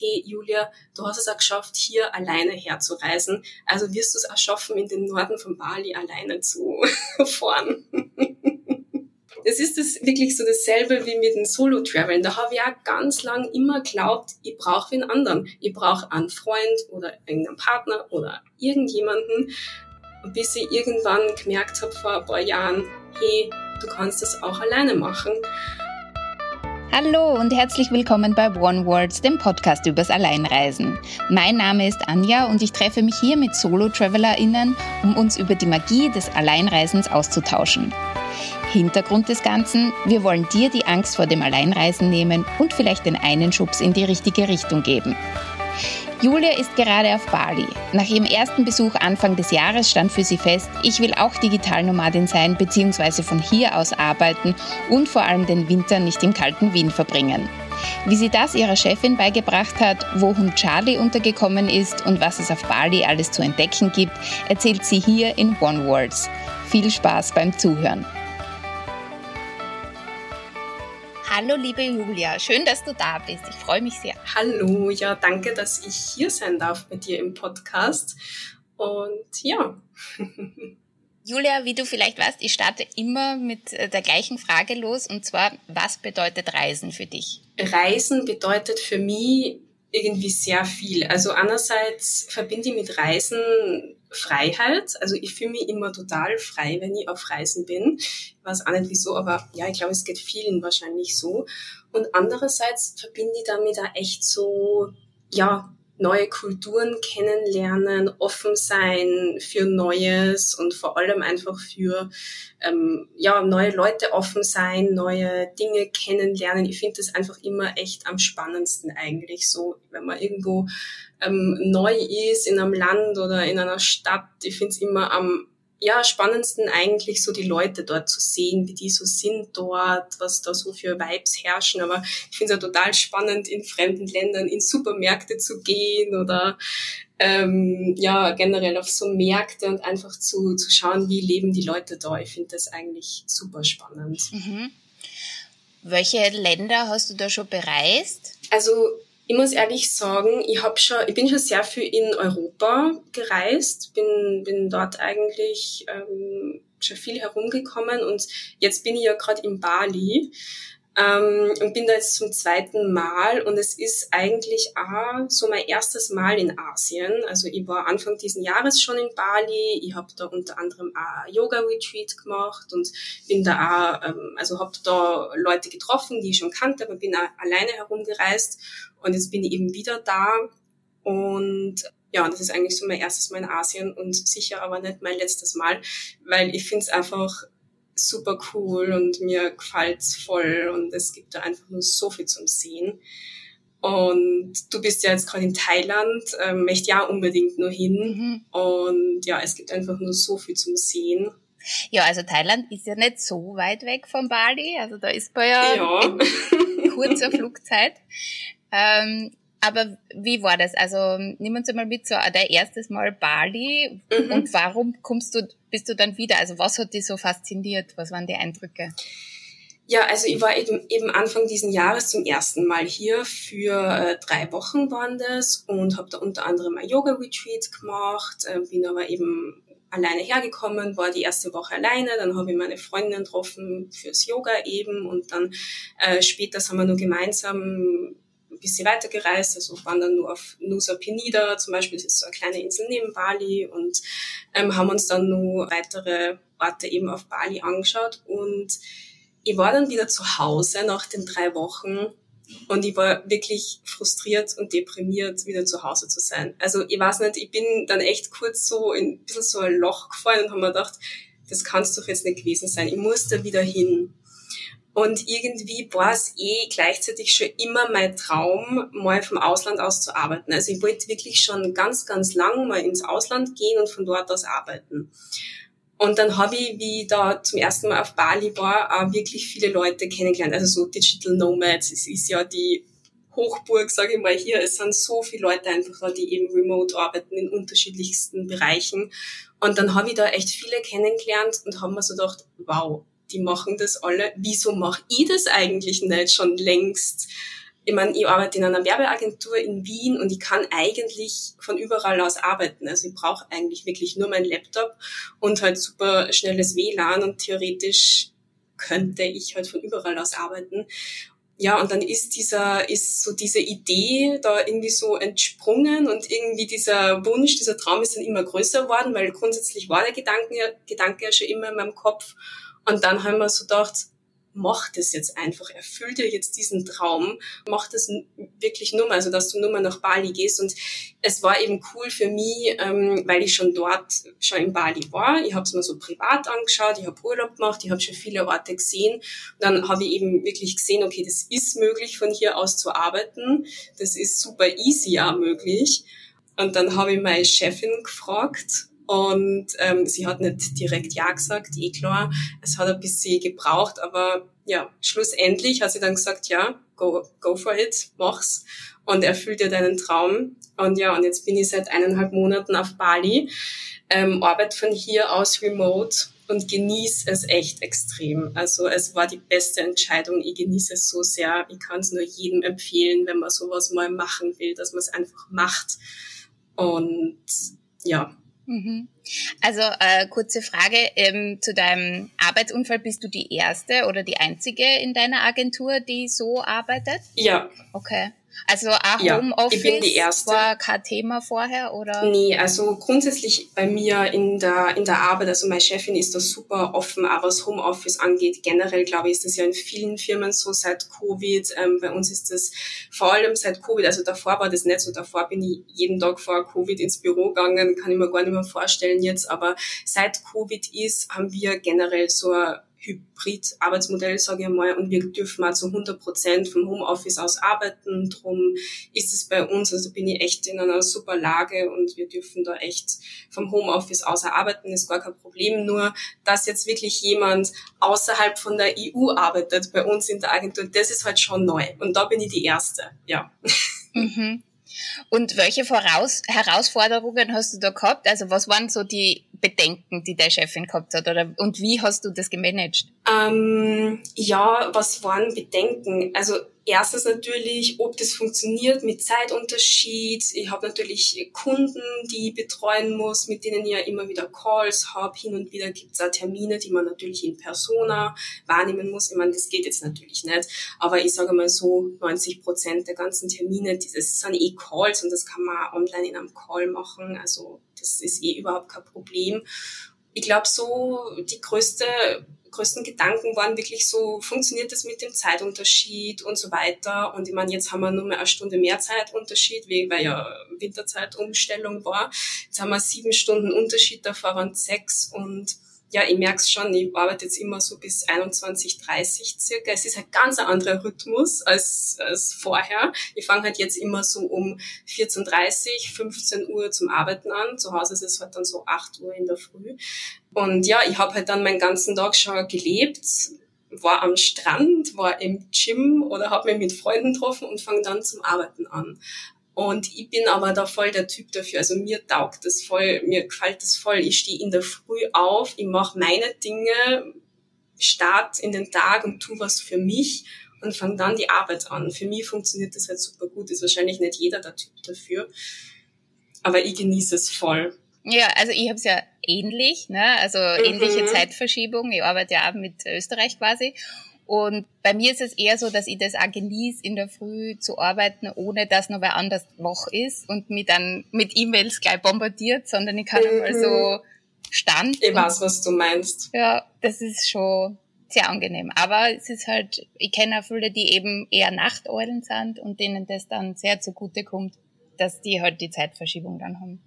hey Julia, du hast es auch geschafft, hier alleine herzureisen. Also wirst du es auch schaffen, in den Norden von Bali alleine zu fahren. Das ist das wirklich so dasselbe wie mit dem Solo-Traveln. Da habe ich auch ganz lang immer geglaubt, ich brauche einen anderen. Ich brauche einen Freund oder irgendeinen Partner oder irgendjemanden, bis ich irgendwann gemerkt habe vor ein paar Jahren, hey, du kannst das auch alleine machen. Hallo und herzlich willkommen bei One Words, dem Podcast übers Alleinreisen. Mein Name ist Anja und ich treffe mich hier mit Solo-TravelerInnen, um uns über die Magie des Alleinreisens auszutauschen. Hintergrund des Ganzen, wir wollen dir die Angst vor dem Alleinreisen nehmen und vielleicht den einen Schubs in die richtige Richtung geben. Julia ist gerade auf Bali. Nach ihrem ersten Besuch Anfang des Jahres stand für sie fest, ich will auch Digitalnomadin sein bzw. von hier aus arbeiten und vor allem den Winter nicht im kalten Wien verbringen. Wie sie das ihrer Chefin beigebracht hat, wo Hund Charlie untergekommen ist und was es auf Bali alles zu entdecken gibt, erzählt sie hier in One Words. Viel Spaß beim Zuhören. Hallo liebe Julia, schön, dass du da bist. Ich freue mich sehr. Hallo, ja, danke, dass ich hier sein darf bei dir im Podcast. Und ja. Julia, wie du vielleicht weißt, ich starte immer mit äh, der gleichen Frage los und zwar, was bedeutet Reisen für dich? Reisen bedeutet für mich irgendwie sehr viel. Also einerseits verbinde ich mit Reisen Freiheit. Also ich fühle mich immer total frei, wenn ich auf Reisen bin. Ich weiß auch nicht wieso, aber ja, ich glaube, es geht vielen wahrscheinlich so. Und andererseits verbinde ich damit auch echt so, ja, neue Kulturen kennenlernen, offen sein für Neues und vor allem einfach für ähm, ja neue Leute offen sein, neue Dinge kennenlernen. Ich finde das einfach immer echt am spannendsten eigentlich so, wenn man irgendwo ähm, neu ist in einem Land oder in einer Stadt. Ich finde es immer am ja, spannendsten eigentlich so die Leute dort zu sehen, wie die so sind dort, was da so für Vibes herrschen. Aber ich finde es ja total spannend, in fremden Ländern in Supermärkte zu gehen oder ähm, ja, generell auf so Märkte und einfach zu, zu schauen, wie leben die Leute da. Ich finde das eigentlich super spannend. Mhm. Welche Länder hast du da schon bereist? Also ich muss ehrlich sagen, ich hab schon, ich bin schon sehr viel in Europa gereist, bin, bin dort eigentlich ähm, schon viel herumgekommen und jetzt bin ich ja gerade in Bali ähm, und bin da jetzt zum zweiten Mal und es ist eigentlich auch so mein erstes Mal in Asien. Also ich war Anfang diesen Jahres schon in Bali, ich habe da unter anderem auch Yoga-Retreat gemacht und bin da auch, ähm, also habe da Leute getroffen, die ich schon kannte, aber bin auch alleine herumgereist und jetzt bin ich eben wieder da und ja, das ist eigentlich so mein erstes Mal in Asien und sicher aber nicht mein letztes Mal, weil ich finde es einfach super cool und mir gefällt's voll und es gibt da einfach nur so viel zum Sehen. Und du bist ja jetzt gerade in Thailand, ähm, möchte ja unbedingt nur hin. Mhm. Und ja, es gibt einfach nur so viel zum Sehen. Ja, also Thailand ist ja nicht so weit weg von Bali, also da ist man ja, ja. kurzer Flugzeit. Ähm, aber wie war das? Also nimm uns einmal mit so dein erstes Mal Bali mhm. und warum kommst du, bist du dann wieder? Also was hat dich so fasziniert? Was waren die Eindrücke? Ja, also ich war eben, eben Anfang diesen Jahres zum ersten Mal hier für äh, drei Wochen waren das und habe da unter anderem ein Yoga-Retreat gemacht, äh, bin aber eben alleine hergekommen, war die erste Woche alleine, dann habe ich meine Freundin getroffen fürs Yoga eben und dann äh, später sind wir nur gemeinsam bisschen weitergereist, also waren dann nur auf Nusa Penida zum Beispiel, das ist so eine kleine Insel neben Bali und ähm, haben uns dann nur weitere Orte eben auf Bali angeschaut und ich war dann wieder zu Hause nach den drei Wochen und ich war wirklich frustriert und deprimiert, wieder zu Hause zu sein. Also ich weiß nicht, ich bin dann echt kurz so in ein bisschen so ein Loch gefallen und habe mir gedacht, das kann es doch jetzt nicht gewesen sein. Ich muss da wieder hin. Und irgendwie war es eh gleichzeitig schon immer mein Traum, mal vom Ausland aus zu arbeiten. Also ich wollte wirklich schon ganz, ganz lang mal ins Ausland gehen und von dort aus arbeiten. Und dann habe ich, wie ich da zum ersten Mal auf Bali war, auch wirklich viele Leute kennengelernt. Also so Digital Nomads, es ist ja die Hochburg, sage ich mal hier. Es sind so viele Leute einfach da, die eben remote arbeiten in unterschiedlichsten Bereichen. Und dann habe ich da echt viele kennengelernt und haben mir so gedacht, wow, die machen das alle. Wieso mache ich das eigentlich nicht schon längst? ich meine, ich arbeite in einer Werbeagentur in Wien und ich kann eigentlich von überall aus arbeiten. Also ich brauche eigentlich wirklich nur meinen Laptop und halt super schnelles WLAN und theoretisch könnte ich halt von überall aus arbeiten. Ja, und dann ist dieser, ist so diese Idee da irgendwie so entsprungen und irgendwie dieser Wunsch, dieser Traum ist dann immer größer geworden, weil grundsätzlich war der Gedanke, Gedanke ja schon immer in meinem Kopf. Und dann haben wir so gedacht, mach das jetzt einfach, erfüll dir jetzt diesen Traum, mach das wirklich nur mal, also dass du nur mal nach Bali gehst. Und es war eben cool für mich, ähm, weil ich schon dort, schon in Bali war. Ich habe es mir so privat angeschaut, ich habe Urlaub gemacht, ich habe schon viele Orte gesehen. Und dann habe ich eben wirklich gesehen, okay, das ist möglich, von hier aus zu arbeiten. Das ist super easy auch möglich. Und dann habe ich meine Chefin gefragt, und ähm, sie hat nicht direkt Ja gesagt, eh klar. Es hat ein bisschen gebraucht, aber ja, schlussendlich hat sie dann gesagt, ja, go, go for it, mach's und erfüll dir deinen Traum. Und ja, und jetzt bin ich seit eineinhalb Monaten auf Bali, ähm, arbeite von hier aus remote und genieße es echt extrem. Also es war die beste Entscheidung. Ich genieße es so sehr. Ich kann es nur jedem empfehlen, wenn man sowas mal machen will, dass man es einfach macht. Und ja. Also äh, kurze Frage ähm, zu deinem Arbeitsunfall. Bist du die erste oder die einzige in deiner Agentur, die so arbeitet? Ja. Okay. Also auch ja, Homeoffice war kein Thema vorher oder? Nee, also grundsätzlich bei mir in der in der Arbeit, also meine Chefin ist da super offen, auch was Homeoffice angeht. Generell glaube ich, ist das ja in vielen Firmen so seit Covid. Ähm, bei uns ist das vor allem seit Covid. Also davor war das nicht so. Davor bin ich jeden Tag vor Covid ins Büro gegangen, kann ich mir gar nicht mehr vorstellen jetzt. Aber seit Covid ist, haben wir generell so eine Hybrid-Arbeitsmodell, sage ich mal, und wir dürfen mal zu 100 Prozent vom Homeoffice aus arbeiten. Drum ist es bei uns, also bin ich echt in einer super Lage und wir dürfen da echt vom Homeoffice aus arbeiten, ist gar kein Problem. Nur, dass jetzt wirklich jemand außerhalb von der EU arbeitet, bei uns in der Agentur, das ist halt schon neu. Und da bin ich die Erste, ja. Mhm. Und welche Voraus Herausforderungen hast du da gehabt? Also was waren so die Bedenken, die deine Chefin gehabt hat? Oder, und wie hast du das gemanagt? Ähm, ja, was waren Bedenken? Also erstens natürlich, ob das funktioniert mit Zeitunterschied. Ich habe natürlich Kunden, die ich betreuen muss, mit denen ich ja immer wieder Calls habe. Hin und wieder gibt es auch Termine, die man natürlich in Persona wahrnehmen muss. Ich meine, das geht jetzt natürlich nicht. Aber ich sage mal so, 90 Prozent der ganzen Termine, das sind eh Calls und das kann man online in einem Call machen. Also das ist eh überhaupt kein Problem. Ich glaube, so die größte größten Gedanken waren wirklich so, funktioniert das mit dem Zeitunterschied und so weiter. Und ich meine, jetzt haben wir nur mehr eine Stunde mehr Zeitunterschied, weil ja Winterzeitumstellung war. Jetzt haben wir sieben Stunden Unterschied, davor waren sechs und ja, ich merke es schon, ich arbeite jetzt immer so bis 21, 30 circa. Es ist halt ganz ein anderer Rhythmus als, als vorher. Ich fange halt jetzt immer so um 14.30, 15 Uhr zum Arbeiten an. Zu Hause ist es halt dann so 8 Uhr in der Früh. Und ja, ich habe halt dann meinen ganzen Tag schon gelebt, war am Strand, war im Gym oder habe mich mit Freunden getroffen und fange dann zum Arbeiten an. Und ich bin aber da voll der Typ dafür. Also mir taugt das voll, mir gefällt das voll. Ich stehe in der Früh auf, ich mache meine Dinge, start in den Tag und tu was für mich und fange dann die Arbeit an. Für mich funktioniert das halt super gut. Ist wahrscheinlich nicht jeder der Typ dafür. Aber ich genieße es voll. Ja, also ich habe es ja ähnlich, ne? also ähnliche mhm. Zeitverschiebung. Ich arbeite ja auch mit Österreich quasi. Und bei mir ist es eher so, dass ich das auch genieße, in der Früh zu arbeiten, ohne dass noch wer anders wach ist und mich dann mit E-Mails gleich bombardiert, sondern ich kann mhm. einmal so stand. Ich weiß, was du meinst. Ja, das ist schon sehr angenehm. Aber es ist halt, ich kenne auch viele, die eben eher Nachteulen sind und denen das dann sehr zugute kommt, dass die halt die Zeitverschiebung dann haben.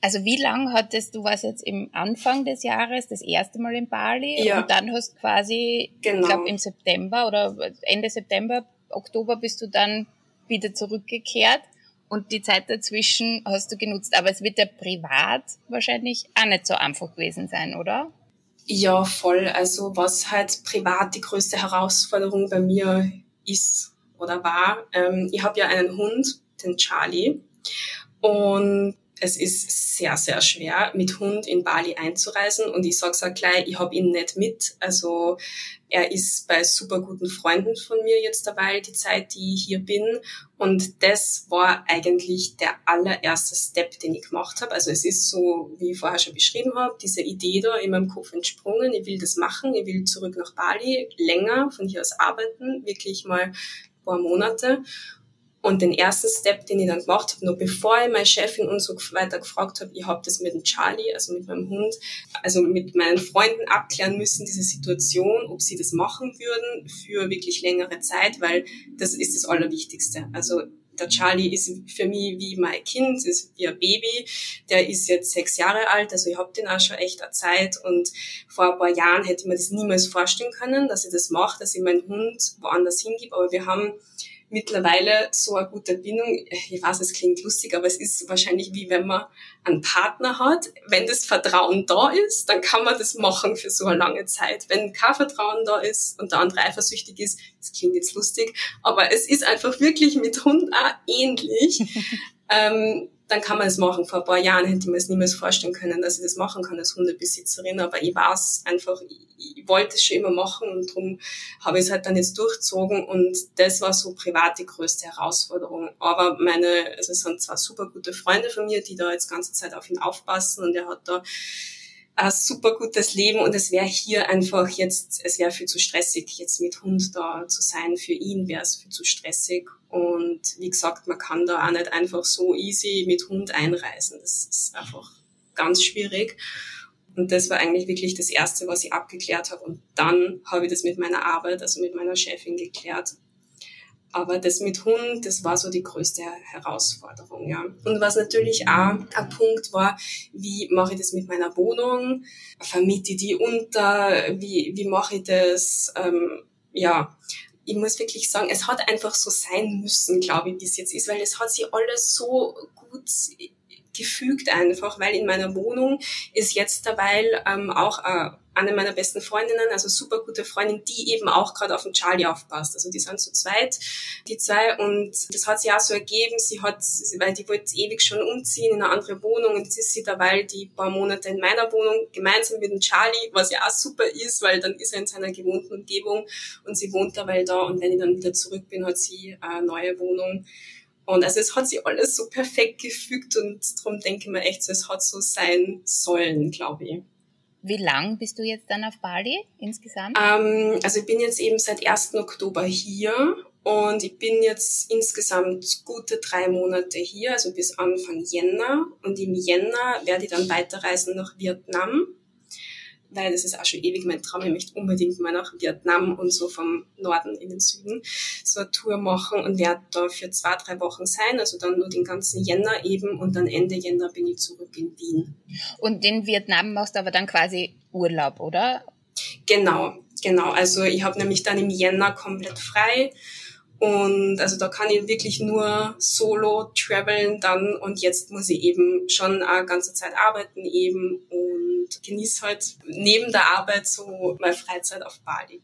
Also wie lang hattest du was jetzt im Anfang des Jahres das erste Mal in Bali ja. und dann hast quasi, genau. ich glaube im September oder Ende September, Oktober bist du dann wieder zurückgekehrt und die Zeit dazwischen hast du genutzt. Aber es wird ja privat wahrscheinlich auch nicht so einfach gewesen sein, oder? Ja, voll. Also was halt privat die größte Herausforderung bei mir ist oder war, ähm, ich habe ja einen Hund, den Charlie. Und es ist sehr, sehr schwer, mit Hund in Bali einzureisen. Und ich sage auch gleich, ich habe ihn nicht mit. Also er ist bei super guten Freunden von mir jetzt dabei, die Zeit, die ich hier bin. Und das war eigentlich der allererste Step, den ich gemacht habe. Also es ist so, wie ich vorher schon beschrieben habe, diese Idee da in meinem Kopf entsprungen. Ich will das machen, ich will zurück nach Bali, länger von hier aus arbeiten, wirklich mal ein paar Monate. Und den ersten Step, den ich dann gemacht habe, noch bevor ich meine Chefin und so weiter gefragt habe, ich habe das mit dem Charlie, also mit meinem Hund, also mit meinen Freunden abklären müssen, diese Situation, ob sie das machen würden für wirklich längere Zeit, weil das ist das Allerwichtigste. Also der Charlie ist für mich wie mein Kind, ist wie ein Baby. Der ist jetzt sechs Jahre alt, also ich habe den auch schon echt eine Zeit. Und vor ein paar Jahren hätte ich mir das niemals vorstellen können, dass ich das mache, dass ich meinen Hund woanders hingebe. Aber wir haben mittlerweile so eine gute Bindung. Ich weiß, es klingt lustig, aber es ist wahrscheinlich wie wenn man einen Partner hat. Wenn das Vertrauen da ist, dann kann man das machen für so eine lange Zeit. Wenn kein Vertrauen da ist und der andere eifersüchtig ist, das klingt jetzt lustig, aber es ist einfach wirklich mit Hund auch ähnlich. ähm, dann kann man es machen. Vor ein paar Jahren hätte ich mir es niemals vorstellen können, dass ich das machen kann als Hundebesitzerin, aber ich weiß einfach, ich, wollte es schon immer machen und darum habe ich es halt dann jetzt durchzogen und das war so privat die größte Herausforderung. Aber meine, also es sind zwei super gute Freunde von mir, die da jetzt ganze Zeit auf ihn aufpassen und er hat da ein super gutes Leben und es wäre hier einfach jetzt, es wäre viel zu stressig, jetzt mit Hund da zu sein. Für ihn wäre es viel zu stressig. Und wie gesagt, man kann da auch nicht einfach so easy mit Hund einreisen. Das ist einfach ganz schwierig. Und das war eigentlich wirklich das Erste, was ich abgeklärt habe. Und dann habe ich das mit meiner Arbeit, also mit meiner Chefin geklärt. Aber das mit Hund, das war so die größte Herausforderung, ja. Und was natürlich auch ein Punkt war, wie mache ich das mit meiner Wohnung? Vermiete ich die unter? Wie, wie mache ich das? Ähm, ja, ich muss wirklich sagen, es hat einfach so sein müssen, glaube ich, wie es jetzt ist, weil es hat sich alles so gut gefügt einfach, weil in meiner Wohnung ist jetzt dabei ähm, auch äh, eine meiner besten Freundinnen, also super gute Freundin, die eben auch gerade auf den Charlie aufpasst. Also die sind zu zweit, die zwei, und das hat sich auch so ergeben. Sie hat, weil die wollte ewig schon umziehen in eine andere Wohnung und jetzt ist sie dabei die paar Monate in meiner Wohnung gemeinsam mit dem Charlie, was ja auch super ist, weil dann ist er in seiner gewohnten Umgebung und sie wohnt dabei da und wenn ich dann wieder zurück bin, hat sie eine neue Wohnung. Und also es hat sich alles so perfekt gefügt und darum denke ich mir echt so, es hat so sein sollen, glaube ich. Wie lang bist du jetzt dann auf Bali insgesamt? Ähm, also ich bin jetzt eben seit 1. Oktober hier und ich bin jetzt insgesamt gute drei Monate hier, also bis Anfang Jänner. Und im Jänner werde ich dann weiterreisen nach Vietnam weil das ist auch schon ewig mein Traum. Ich möchte unbedingt mal nach Vietnam und so vom Norden in den Süden so eine Tour machen und werde da für zwei, drei Wochen sein. Also dann nur den ganzen Jänner eben und dann Ende Jänner bin ich zurück in Wien. Und in Vietnam machst du aber dann quasi Urlaub, oder? Genau, genau. Also ich habe nämlich dann im Jänner komplett frei. Und also da kann ich wirklich nur solo traveln dann und jetzt muss ich eben schon eine ganze Zeit arbeiten eben und genieße halt neben der Arbeit so meine Freizeit auf Bali.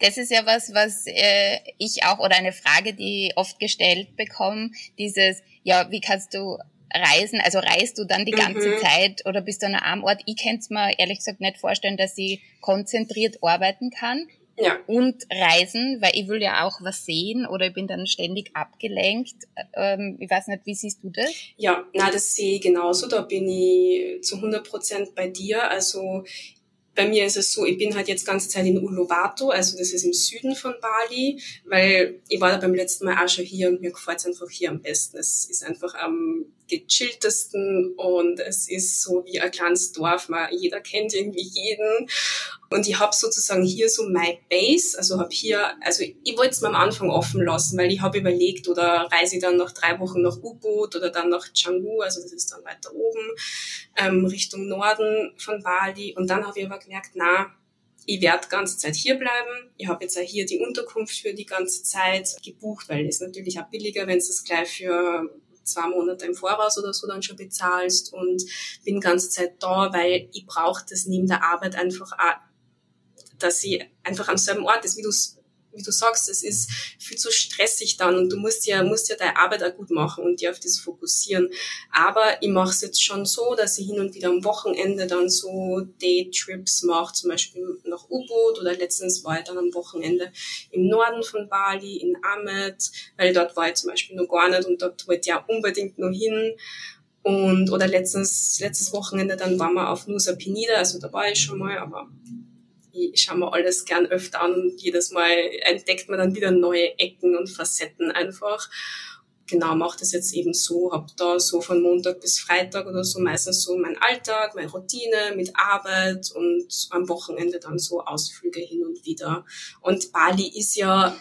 Das ist ja was, was äh, ich auch oder eine Frage, die oft gestellt bekomme, dieses, ja, wie kannst du reisen? Also reist du dann die ganze mhm. Zeit oder bist du an einem Ort? Ich kann es mir ehrlich gesagt nicht vorstellen, dass ich konzentriert arbeiten kann. Ja. Und Reisen, weil ich will ja auch was sehen oder ich bin dann ständig abgelenkt. Ähm, ich weiß nicht, wie siehst du das? Ja, na, das sehe ich genauso. Da bin ich zu 100 Prozent bei dir. Also bei mir ist es so, ich bin halt jetzt ganze Zeit in Uluwatu, also das ist im Süden von Bali, weil ich war da beim letzten Mal auch schon hier und mir gefällt es einfach hier am besten. Es ist einfach am gechilltesten und es ist so wie ein kleines Dorf, man, jeder kennt irgendwie jeden und ich habe sozusagen hier so my Base, also habe hier, also ich wollte es mir am Anfang offen lassen, weil ich habe überlegt, oder reise ich dann nach drei Wochen nach U-Boot oder dann nach Canggu, also das ist dann weiter oben, ähm, Richtung Norden von Bali. Und dann habe ich aber gemerkt, na, ich werde ganze Zeit hier bleiben. Ich habe jetzt auch hier die Unterkunft für die ganze Zeit gebucht, weil es natürlich auch billiger, wenn es das gleich für zwei Monate im Voraus oder so dann schon bezahlst und bin ganze Zeit da, weil ich brauche das neben der Arbeit einfach auch dass sie einfach am selben Ort ist, wie du wie du sagst, es ist viel zu stressig dann und du musst ja, musst ja deine Arbeit auch gut machen und dir auf das fokussieren. Aber ich mache es jetzt schon so, dass ich hin und wieder am Wochenende dann so Daytrips mache, zum Beispiel nach U-Boot oder letztens war ich dann am Wochenende im Norden von Bali, in Amet, weil dort war ich zum Beispiel noch gar nicht und dort wollte ich auch unbedingt noch hin. Und, oder letztens, letztes Wochenende, dann waren wir auf Nusa Penida, also da war ich schon mal, aber ich schaue mir alles gern öfter an und jedes Mal entdeckt man dann wieder neue Ecken und Facetten einfach. Genau, mache das jetzt eben so, habe da so von Montag bis Freitag oder so meistens so mein Alltag, meine Routine mit Arbeit und am Wochenende dann so Ausflüge hin und wieder. Und Bali ist ja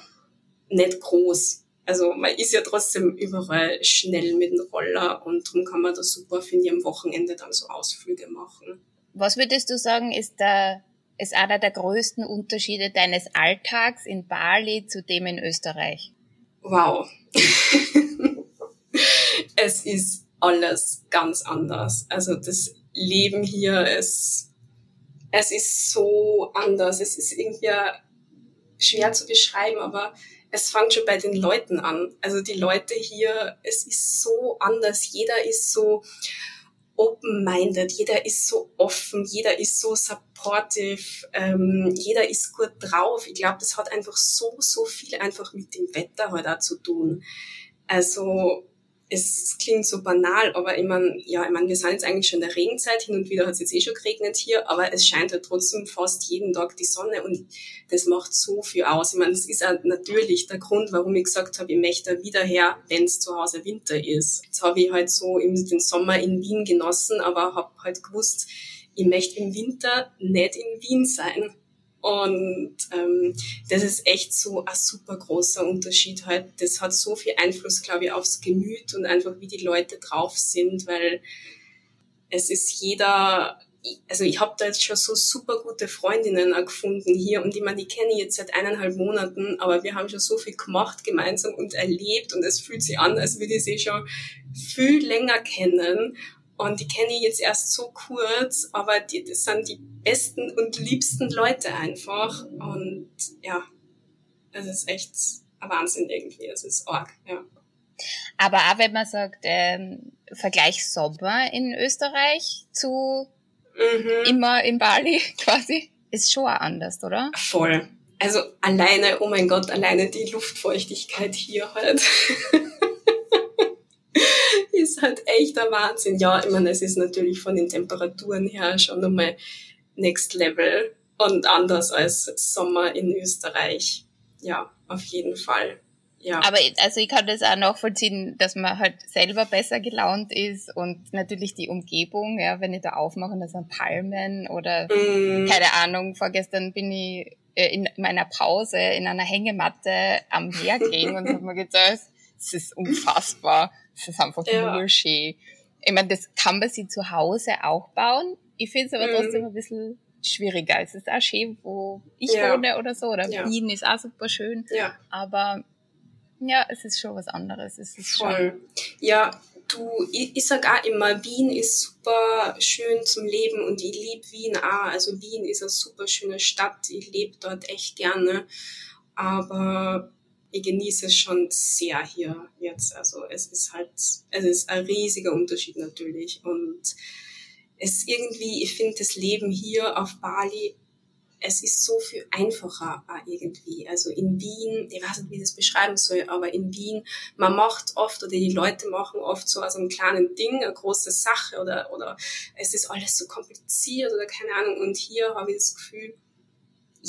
nicht groß. Also man ist ja trotzdem überall schnell mit dem Roller und darum kann man da super, finde ich, am Wochenende dann so Ausflüge machen. Was würdest du sagen, ist der ist einer der größten Unterschiede deines Alltags in Bali zu dem in Österreich? Wow. es ist alles ganz anders. Also das Leben hier ist, es ist so anders. Es ist irgendwie schwer zu beschreiben, aber es fängt schon bei den Leuten an. Also die Leute hier, es ist so anders. Jeder ist so, open-minded, jeder ist so offen, jeder ist so supportive, ähm, jeder ist gut drauf. Ich glaube, das hat einfach so, so viel einfach mit dem Wetter heute halt auch zu tun. Also es klingt so banal, aber ich meine, ja, ich meine, wir sind jetzt eigentlich schon in der Regenzeit, hin und wieder hat es jetzt eh schon geregnet hier, aber es scheint halt trotzdem fast jeden Tag die Sonne und das macht so viel aus. Ich meine, das ist auch natürlich der Grund, warum ich gesagt habe, ich möchte wieder her, wenn es zu Hause Winter ist. Jetzt habe ich halt so den Sommer in Wien genossen, aber habe halt gewusst, ich möchte im Winter nicht in Wien sein. Und ähm, das ist echt so ein super großer Unterschied halt. Das hat so viel Einfluss, glaube ich, aufs Gemüt und einfach wie die Leute drauf sind, weil es ist jeder, also ich habe da jetzt schon so super gute Freundinnen gefunden hier und die man die kenne ich jetzt seit eineinhalb Monaten, aber wir haben schon so viel gemacht gemeinsam und erlebt und es fühlt sich an, als würde ich sie schon viel länger kennen und die kenne ich jetzt erst so kurz, aber die, das sind die besten und liebsten Leute einfach. Und ja, es ist echt ein Wahnsinn irgendwie. Es ist arg, ja. Aber auch wenn man sagt, ähm, Vergleich Sommer in Österreich zu mhm. immer in Bali quasi, ist schon auch anders, oder? Voll. Also alleine, oh mein Gott, alleine die Luftfeuchtigkeit hier halt. ist halt echt der Wahnsinn. Ja, ich meine, es ist natürlich von den Temperaturen her schon nochmal Next Level und anders als Sommer in Österreich. Ja, auf jeden Fall. Ja. Aber also ich kann das auch nachvollziehen, dass man halt selber besser gelaunt ist und natürlich die Umgebung, ja, wenn ich da aufmache, da sind Palmen oder mm. keine Ahnung, vorgestern bin ich äh, in meiner Pause in einer Hängematte am Meer gelegen und habe mir gedacht, es ist unfassbar. Es ist einfach ja. nur schön. Ich meine, das kann man sich zu Hause auch bauen. Ich finde es aber mhm. trotzdem ein bisschen schwieriger. Es ist auch schön, wo ich ja. wohne oder so. Oder ja. Wien ist auch super schön. Ja. Aber ja, es ist schon was anderes. Es ist Voll. Schon ja, du, ich, ich sag auch immer, Wien ist super schön zum Leben und ich liebe Wien auch. Also Wien ist eine super schöne Stadt. Ich lebe dort echt gerne. Aber ich genieße es schon sehr hier jetzt. Also es ist halt, es ist ein riesiger Unterschied natürlich. Und es irgendwie, ich finde das Leben hier auf Bali, es ist so viel einfacher irgendwie. Also in Wien, ich weiß nicht, wie ich das beschreiben soll, aber in Wien, man macht oft oder die Leute machen oft so aus einem kleinen Ding eine große Sache oder, oder es ist alles so kompliziert oder keine Ahnung. Und hier habe ich das Gefühl,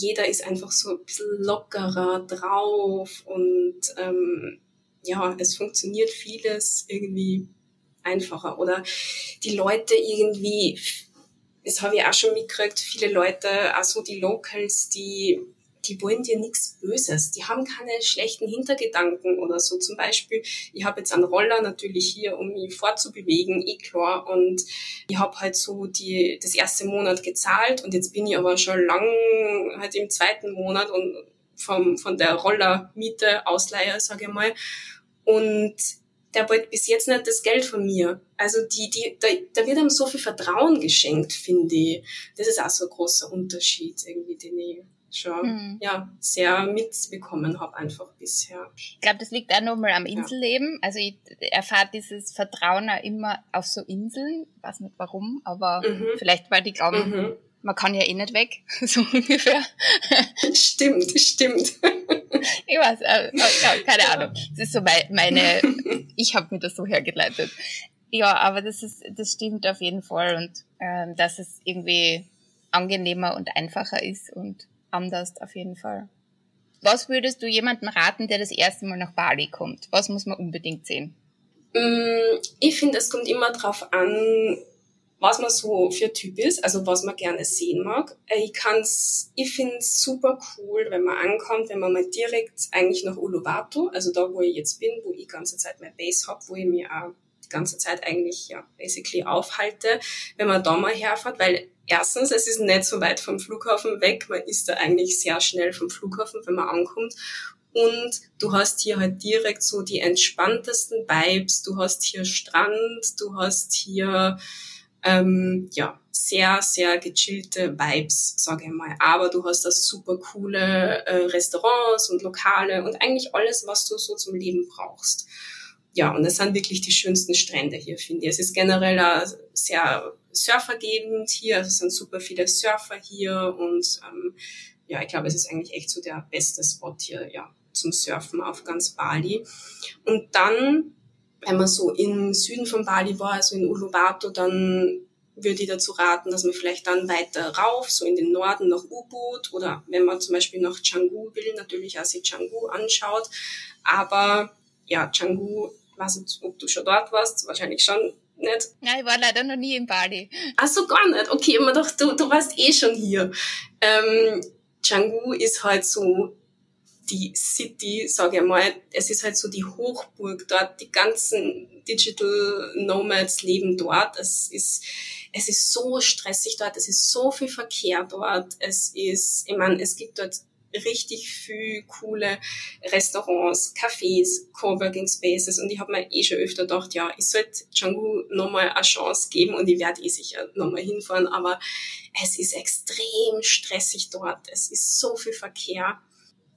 jeder ist einfach so ein bisschen lockerer drauf und ähm, ja, es funktioniert vieles irgendwie einfacher. Oder die Leute irgendwie, das habe ich auch schon mitgekriegt, viele Leute, also die Locals, die die wollen dir nichts Böses. Die haben keine schlechten Hintergedanken oder so. Zum Beispiel, ich habe jetzt einen Roller natürlich hier, um mich fortzubewegen, eh klar. Und ich habe halt so die, das erste Monat gezahlt und jetzt bin ich aber schon lang halt im zweiten Monat und vom, von der Rollermiete, Ausleihe, sage ich mal. Und der wollte bis jetzt nicht das Geld von mir. Also die, die, da, da wird ihm so viel Vertrauen geschenkt, finde ich. Das ist auch so ein großer Unterschied irgendwie, den ich schon mhm. ja sehr mitbekommen habe einfach bisher. Ich glaube, das liegt auch nochmal am Inselleben. Ja. Also ich erfahre dieses Vertrauen auch immer auf so Inseln. Ich weiß nicht warum, aber mhm. vielleicht weil die glauben, mhm. man kann ja eh nicht weg, so ungefähr. Stimmt, stimmt. Ich weiß, äh, äh keine Ahnung. Das ist so meine, ich habe mir das so hergeleitet. Ja, aber das ist, das stimmt auf jeden Fall und ähm, dass es irgendwie angenehmer und einfacher ist und anders auf jeden Fall. Was würdest du jemandem raten, der das erste Mal nach Bali kommt? Was muss man unbedingt sehen? Mm, ich finde, es kommt immer drauf an, was man so für Typ ist, also was man gerne sehen mag. Äh, ich kann's, ich finde es super cool, wenn man ankommt, wenn man mal direkt eigentlich nach Uluwatu, also da, wo ich jetzt bin, wo ich die ganze Zeit mein Base habe, wo ich mir auch die ganze Zeit eigentlich, ja, basically aufhalte, wenn man da mal herfährt, weil erstens, es ist nicht so weit vom Flughafen weg, man ist da eigentlich sehr schnell vom Flughafen, wenn man ankommt. Und du hast hier halt direkt so die entspanntesten Vibes, du hast hier Strand, du hast hier ähm, ja, sehr, sehr gechillte Vibes, sage ich mal. Aber du hast da super coole äh, Restaurants und Lokale und eigentlich alles, was du so zum Leben brauchst. Ja, und es sind wirklich die schönsten Strände hier, finde ich. Es ist generell sehr surfergebend hier, also es sind super viele Surfer hier und ähm, ja, ich glaube, es ist eigentlich echt so der beste Spot hier, ja, zum Surfen auf ganz Bali. Und dann wenn man so im Süden von Bali war, also in Uluwatu, dann würde ich dazu raten, dass man vielleicht dann weiter rauf, so in den Norden nach Ubud oder wenn man zum Beispiel nach Canggu will, natürlich auch sich Canggu anschaut. Aber ja, Canggu, weiß nicht, ob du schon dort warst, wahrscheinlich schon nicht. Nein, ich war leider noch nie in Bali. Ach so, gar nicht. Okay, immer doch, du, du warst eh schon hier. Ähm, Canggu ist halt so die City, sage ich mal, es ist halt so die Hochburg dort, die ganzen Digital Nomads leben dort. Es ist, es ist so stressig dort, es ist so viel Verkehr dort, es ist, ich meine, es gibt dort richtig viel coole Restaurants, Cafés, Coworking Spaces und ich habe mir eh schon öfter gedacht, ja, ich sollte Django nochmal eine Chance geben und ich werde eh sicher nochmal hinfahren, aber es ist extrem stressig dort, es ist so viel Verkehr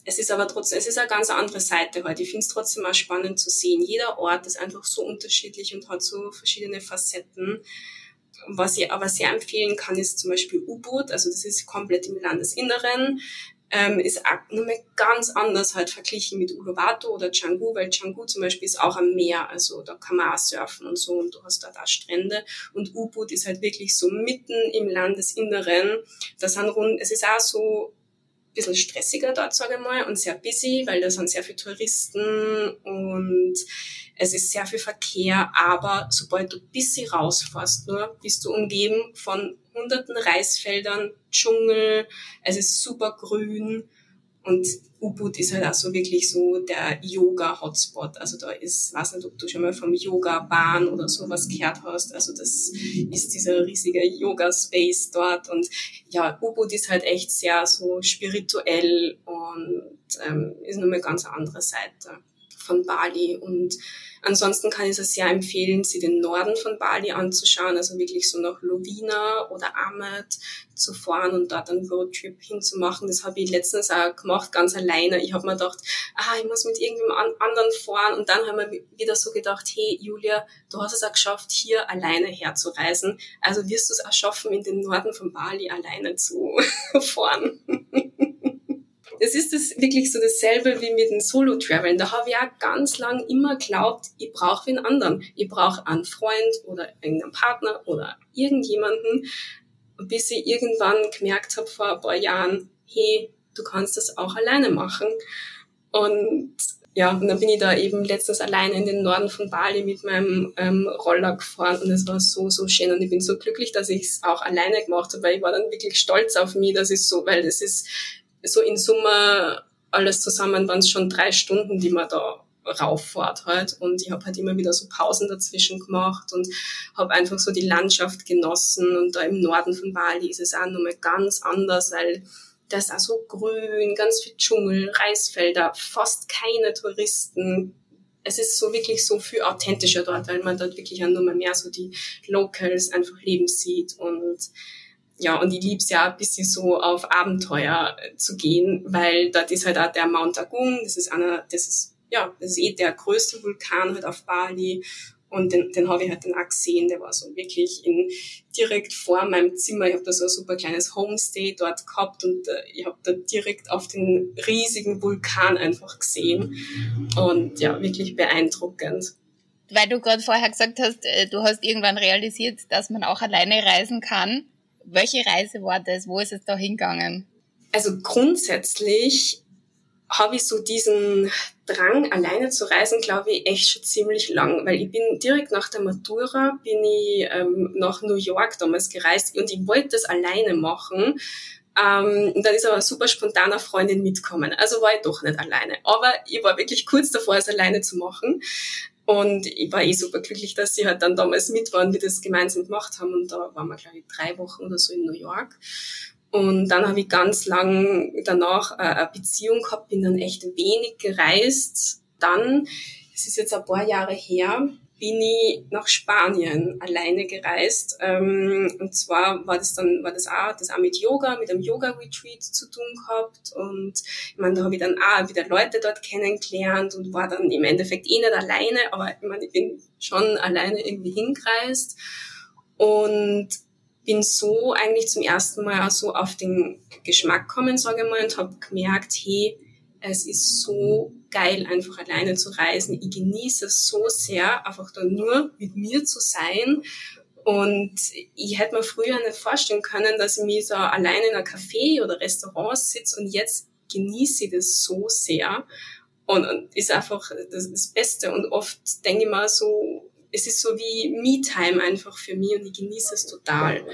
es ist aber trotzdem, es ist eine ganz andere Seite heute. Ich finde es trotzdem auch spannend zu sehen. Jeder Ort ist einfach so unterschiedlich und hat so verschiedene Facetten. Was ich aber sehr empfehlen kann, ist zum Beispiel U-Boot. Also das ist komplett im Landesinneren. Ähm, ist mehr ganz anders halt verglichen mit Uluwatu oder Canggu, weil Canggu zum Beispiel ist auch am Meer, also da kann man auch surfen und so und du hast da da Strände und U-Boot ist halt wirklich so mitten im Landesinneren. Das sind rund, es ist auch so bisschen stressiger dort, sage ich mal, und sehr busy, weil da sind sehr viele Touristen und es ist sehr viel Verkehr, aber sobald du bisschen rausfährst, nur bist du umgeben von hunderten Reisfeldern, Dschungel, es ist super grün und Ubud ist halt auch so wirklich so der Yoga-Hotspot. Also da ist, weiß nicht, ob du schon mal vom Yoga-Bahn oder sowas gehört hast. Also das ist dieser riesige Yoga-Space dort. Und ja, Ubud ist halt echt sehr so spirituell und ähm, ist nochmal eine ganz andere Seite von Bali. Und Ansonsten kann ich es sehr empfehlen, sie den Norden von Bali anzuschauen, also wirklich so nach Lovina oder Amed zu fahren und dort einen Roadtrip hinzumachen. Das habe ich letztens auch gemacht, ganz alleine. Ich habe mir gedacht, ah, ich muss mit irgendjemand anderen fahren und dann haben wir wieder so gedacht, hey Julia, du hast es auch geschafft, hier alleine herzureisen. Also wirst du es auch schaffen, in den Norden von Bali alleine zu fahren. Es ist das wirklich so dasselbe wie mit dem Solo-Traveln. Da habe ich auch ganz lang immer glaubt, ich brauche einen anderen. Ich brauche einen Freund oder irgendeinen Partner oder irgendjemanden, bis ich irgendwann gemerkt habe vor ein paar Jahren, hey, du kannst das auch alleine machen. Und ja, und dann bin ich da eben letztens alleine in den Norden von Bali mit meinem ähm, Roller gefahren und es war so, so schön und ich bin so glücklich, dass ich es auch alleine gemacht habe, weil ich war dann wirklich stolz auf mich, dass es so, weil das ist so in Summe alles zusammen waren es schon drei Stunden, die man da rauffahrt halt. Und ich habe halt immer wieder so Pausen dazwischen gemacht und habe einfach so die Landschaft genossen. Und da im Norden von Bali ist es auch nochmal ganz anders, weil da ist auch so grün, ganz viel Dschungel, Reisfelder, fast keine Touristen. Es ist so wirklich so viel authentischer dort, weil man dort wirklich auch nochmal mehr so die Locals einfach leben sieht und ja, und ich lieb's ja ein bisschen so auf Abenteuer äh, zu gehen, weil dort ist halt auch der Mount Agung, das ist einer, das ist, ja, das ist eh der größte Vulkan halt auf Bali. Und den, den habe ich halt dann auch gesehen, der war so wirklich in, direkt vor meinem Zimmer. Ich habe da so ein super kleines Homestay dort gehabt und äh, ich habe da direkt auf den riesigen Vulkan einfach gesehen. Und ja, wirklich beeindruckend weil du gerade vorher gesagt hast, äh, du hast irgendwann realisiert, dass man auch alleine reisen kann. Welche Reise war das? Wo ist es da hingegangen? Also grundsätzlich habe ich so diesen Drang, alleine zu reisen, glaube ich, echt schon ziemlich lang, weil ich bin direkt nach der Matura, bin ich ähm, nach New York damals gereist und ich wollte das alleine machen. Ähm, und dann ist aber eine super spontaner Freundin mitgekommen. Also war ich doch nicht alleine. Aber ich war wirklich kurz davor, es alleine zu machen. Und ich war eh super glücklich, dass sie halt dann damals mit waren, wir das gemeinsam gemacht haben. Und da waren wir, glaube ich, drei Wochen oder so in New York. Und dann habe ich ganz lang danach äh, eine Beziehung gehabt, bin dann echt wenig gereist. Dann, es ist jetzt ein paar Jahre her, bin ich nach Spanien alleine gereist. Ähm, und zwar war das dann, war das auch, das auch mit Yoga, mit einem Yoga-Retreat zu tun gehabt. Und ich meine, da habe ich dann auch wieder Leute dort kennengelernt und war dann im Endeffekt eh nicht alleine, aber ich meine, ich bin schon alleine irgendwie hingereist. Und bin so eigentlich zum ersten Mal auch so auf den Geschmack gekommen, sage ich mal, und habe gemerkt, hey, es ist so geil, einfach alleine zu reisen. Ich genieße es so sehr, einfach da nur mit mir zu sein. Und ich hätte mir früher nicht vorstellen können, dass ich mich so alleine in einem Café oder Restaurant sitze und jetzt genieße ich das so sehr. Und, und ist einfach das, das Beste. Und oft denke ich mal so, es ist so wie Me-Time einfach für mich und ich genieße es total.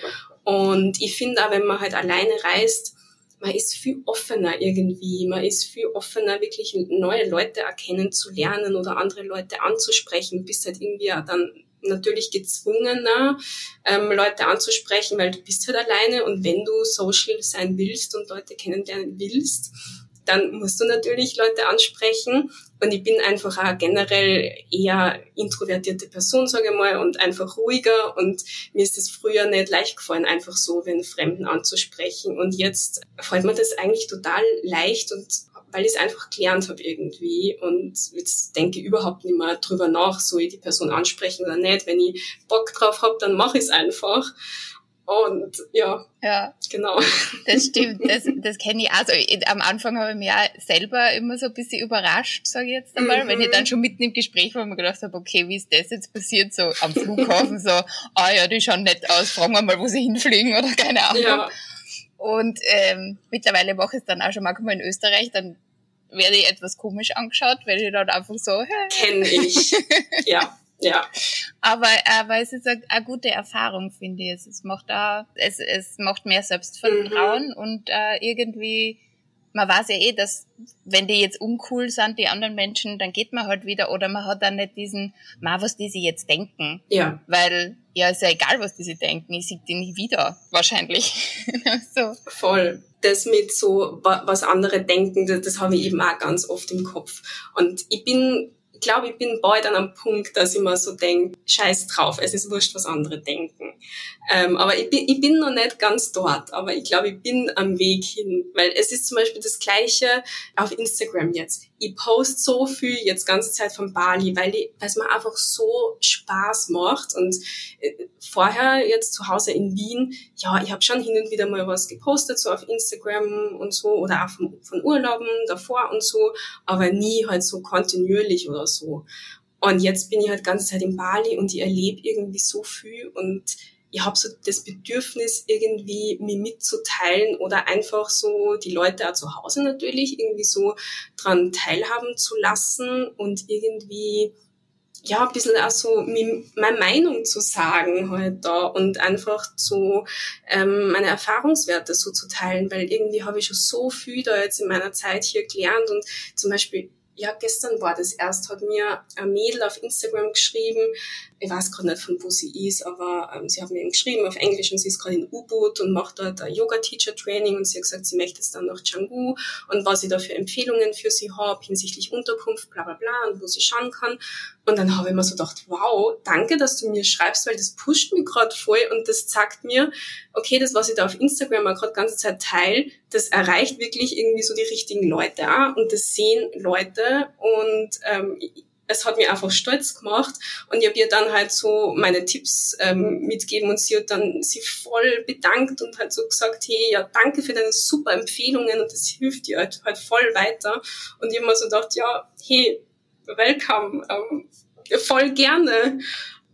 Und ich finde auch, wenn man halt alleine reist, man ist viel offener irgendwie, man ist viel offener, wirklich neue Leute erkennen zu lernen oder andere Leute anzusprechen, bist halt irgendwie dann natürlich gezwungener, ähm, Leute anzusprechen, weil du bist halt alleine. Und wenn du social sein willst und Leute kennenlernen willst, dann musst du natürlich Leute ansprechen. Und ich bin einfach auch generell eher introvertierte Person, sage ich mal, und einfach ruhiger. Und mir ist es früher nicht leicht gefallen, einfach so wenn Fremden anzusprechen. Und jetzt fällt mir das eigentlich total leicht und weil ich es einfach gelernt habe irgendwie und jetzt denke ich überhaupt nicht mehr drüber nach, soll ich die Person ansprechen oder nicht. Wenn ich Bock drauf habe, dann mache ich es einfach. Und ja, ja, genau. Das stimmt, das, das kenne ich. Also am Anfang habe ich mich auch selber immer so ein bisschen überrascht, sage ich jetzt einmal, mhm. wenn ich dann schon mitten im Gespräch war und mir gedacht habe, okay, wie ist das jetzt passiert, so am Flughafen, so, ah ja, die schauen nett aus, fragen wir mal, wo sie hinfliegen oder keine Ahnung. Ja. Und ähm, mittlerweile mache ich es dann auch schon manchmal in Österreich, dann werde ich etwas komisch angeschaut, weil ich dann einfach so, hey. Kenne ich, ja. Ja. Aber, aber es ist eine, eine gute Erfahrung, finde ich. Es, macht da, es, es macht mehr Selbstvertrauen mhm. und äh, irgendwie, man weiß ja eh, dass wenn die jetzt uncool sind, die anderen Menschen, dann geht man halt wieder oder man hat dann nicht diesen, ma, was die sich jetzt denken. Ja. Weil, ja, ist ja egal, was die sich denken. Ich sehe die nie wieder, wahrscheinlich. so. Voll. Das mit so, was andere denken, das, das habe ich eben auch ganz oft im Kopf. Und ich bin ich glaube, ich bin bald an einem Punkt, dass ich mir so denke, scheiß drauf, es ist wurscht, was andere denken. Ähm, aber ich bin, ich bin noch nicht ganz dort, aber ich glaube, ich bin am Weg hin, weil es ist zum Beispiel das Gleiche auf Instagram jetzt ich post so viel jetzt ganze Zeit von Bali, weil es mir einfach so Spaß macht. Und äh, vorher jetzt zu Hause in Wien, ja, ich habe schon hin und wieder mal was gepostet, so auf Instagram und so, oder auch von, von Urlauben davor und so, aber nie halt so kontinuierlich oder so. Und jetzt bin ich halt ganze Zeit in Bali und ich erlebe irgendwie so viel und ich habe so das Bedürfnis, irgendwie mir mitzuteilen oder einfach so die Leute auch zu Hause natürlich irgendwie so dran teilhaben zu lassen und irgendwie ja, ein bisschen auch so meine Meinung zu sagen halt da und einfach so ähm, meine Erfahrungswerte so zu teilen, weil irgendwie habe ich schon so viel da jetzt in meiner Zeit hier gelernt und zum Beispiel ja, gestern war das erst, hat mir ein Mädel auf Instagram geschrieben, ich weiß gerade nicht, von wo sie ist, aber ähm, sie hat mir geschrieben auf Englisch und sie ist gerade in U-Boot und macht dort ein Yoga-Teacher-Training und sie hat gesagt, sie möchte jetzt dann nach Canggu und was ich da für Empfehlungen für sie habe hinsichtlich Unterkunft, bla bla bla und wo sie schauen kann. Und dann habe ich mir so gedacht, wow, danke, dass du mir schreibst, weil das pusht mich gerade voll und das zeigt mir, okay, das, was ich da auf Instagram gerade ganze Zeit teile, das erreicht wirklich irgendwie so die richtigen Leute auch und das sehen Leute und ähm, es hat mir einfach stolz gemacht und ich habe ihr dann halt so meine Tipps ähm, mitgeben und sie hat dann sie voll bedankt und hat so gesagt, hey, ja, danke für deine super Empfehlungen und das hilft dir halt, halt voll weiter. Und ich habe mir so gedacht, ja, hey, welcome, ähm, voll gerne.